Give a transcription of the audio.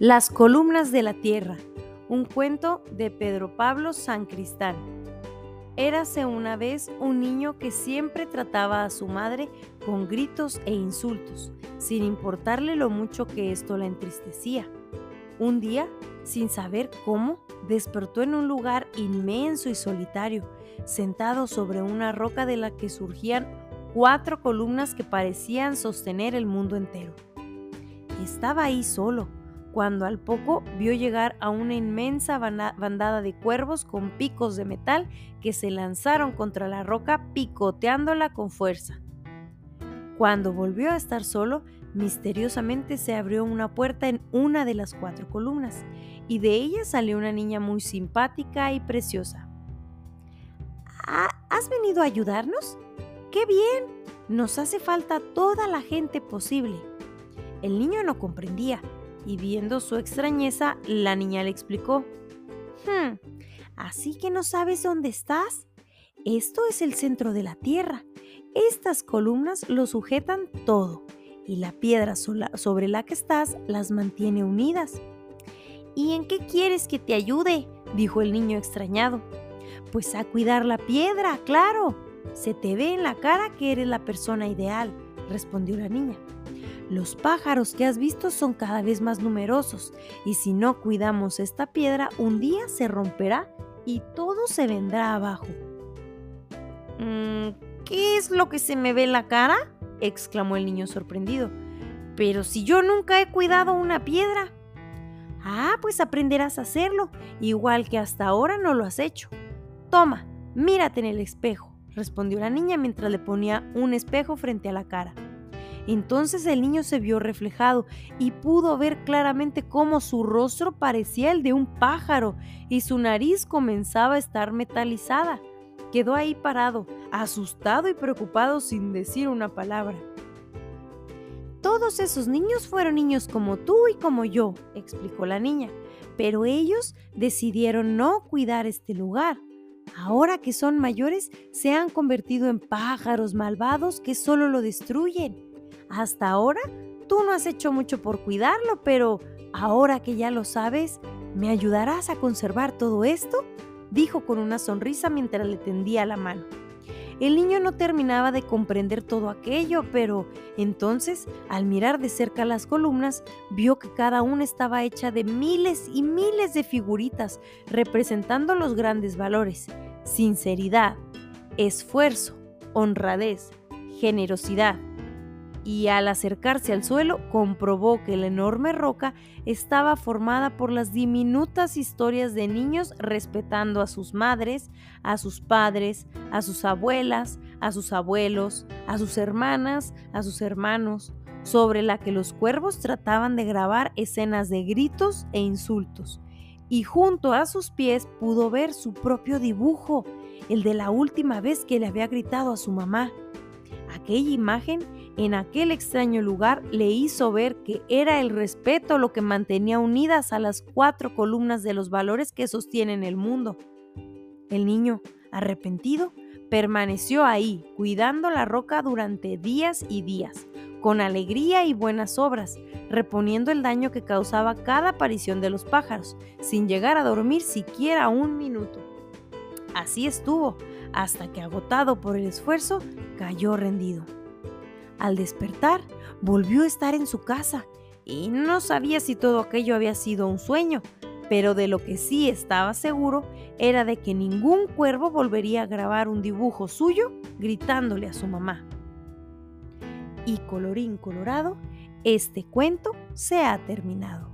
Las columnas de la tierra, un cuento de Pedro Pablo San Cristán. Érase una vez un niño que siempre trataba a su madre con gritos e insultos, sin importarle lo mucho que esto la entristecía. Un día, sin saber cómo, despertó en un lugar inmenso y solitario, sentado sobre una roca de la que surgían cuatro columnas que parecían sostener el mundo entero. Estaba ahí solo, cuando al poco vio llegar a una inmensa bandada de cuervos con picos de metal que se lanzaron contra la roca picoteándola con fuerza. Cuando volvió a estar solo, misteriosamente se abrió una puerta en una de las cuatro columnas y de ella salió una niña muy simpática y preciosa. ¿Has venido a ayudarnos? ¡Qué bien! Nos hace falta toda la gente posible. El niño no comprendía y viendo su extrañeza, la niña le explicó. Hmm, ¿así que no sabes dónde estás? Esto es el centro de la Tierra. Estas columnas lo sujetan todo y la piedra sobre la que estás las mantiene unidas. ¿Y en qué quieres que te ayude? dijo el niño extrañado. Pues a cuidar la piedra, claro. Se te ve en la cara que eres la persona ideal, respondió la niña. Los pájaros que has visto son cada vez más numerosos y si no cuidamos esta piedra, un día se romperá y todo se vendrá abajo. Mm, ¿Qué es lo que se me ve en la cara? exclamó el niño sorprendido. Pero si yo nunca he cuidado una piedra. Ah, pues aprenderás a hacerlo, igual que hasta ahora no lo has hecho. Toma, mírate en el espejo, respondió la niña mientras le ponía un espejo frente a la cara. Entonces el niño se vio reflejado y pudo ver claramente cómo su rostro parecía el de un pájaro y su nariz comenzaba a estar metalizada. Quedó ahí parado, asustado y preocupado sin decir una palabra. Todos esos niños fueron niños como tú y como yo, explicó la niña, pero ellos decidieron no cuidar este lugar. Ahora que son mayores, se han convertido en pájaros malvados que solo lo destruyen. Hasta ahora tú no has hecho mucho por cuidarlo, pero ahora que ya lo sabes, ¿me ayudarás a conservar todo esto? dijo con una sonrisa mientras le tendía la mano. El niño no terminaba de comprender todo aquello, pero entonces, al mirar de cerca las columnas, vio que cada una estaba hecha de miles y miles de figuritas representando los grandes valores, sinceridad, esfuerzo, honradez, generosidad, y al acercarse al suelo comprobó que la enorme roca estaba formada por las diminutas historias de niños respetando a sus madres, a sus padres, a sus abuelas, a sus abuelos, a sus hermanas, a sus hermanos, sobre la que los cuervos trataban de grabar escenas de gritos e insultos. Y junto a sus pies pudo ver su propio dibujo, el de la última vez que le había gritado a su mamá. Aquella imagen en aquel extraño lugar le hizo ver que era el respeto lo que mantenía unidas a las cuatro columnas de los valores que sostienen el mundo. El niño, arrepentido, permaneció ahí, cuidando la roca durante días y días, con alegría y buenas obras, reponiendo el daño que causaba cada aparición de los pájaros, sin llegar a dormir siquiera un minuto. Así estuvo, hasta que agotado por el esfuerzo, cayó rendido. Al despertar, volvió a estar en su casa y no sabía si todo aquello había sido un sueño, pero de lo que sí estaba seguro era de que ningún cuervo volvería a grabar un dibujo suyo gritándole a su mamá. Y colorín colorado, este cuento se ha terminado.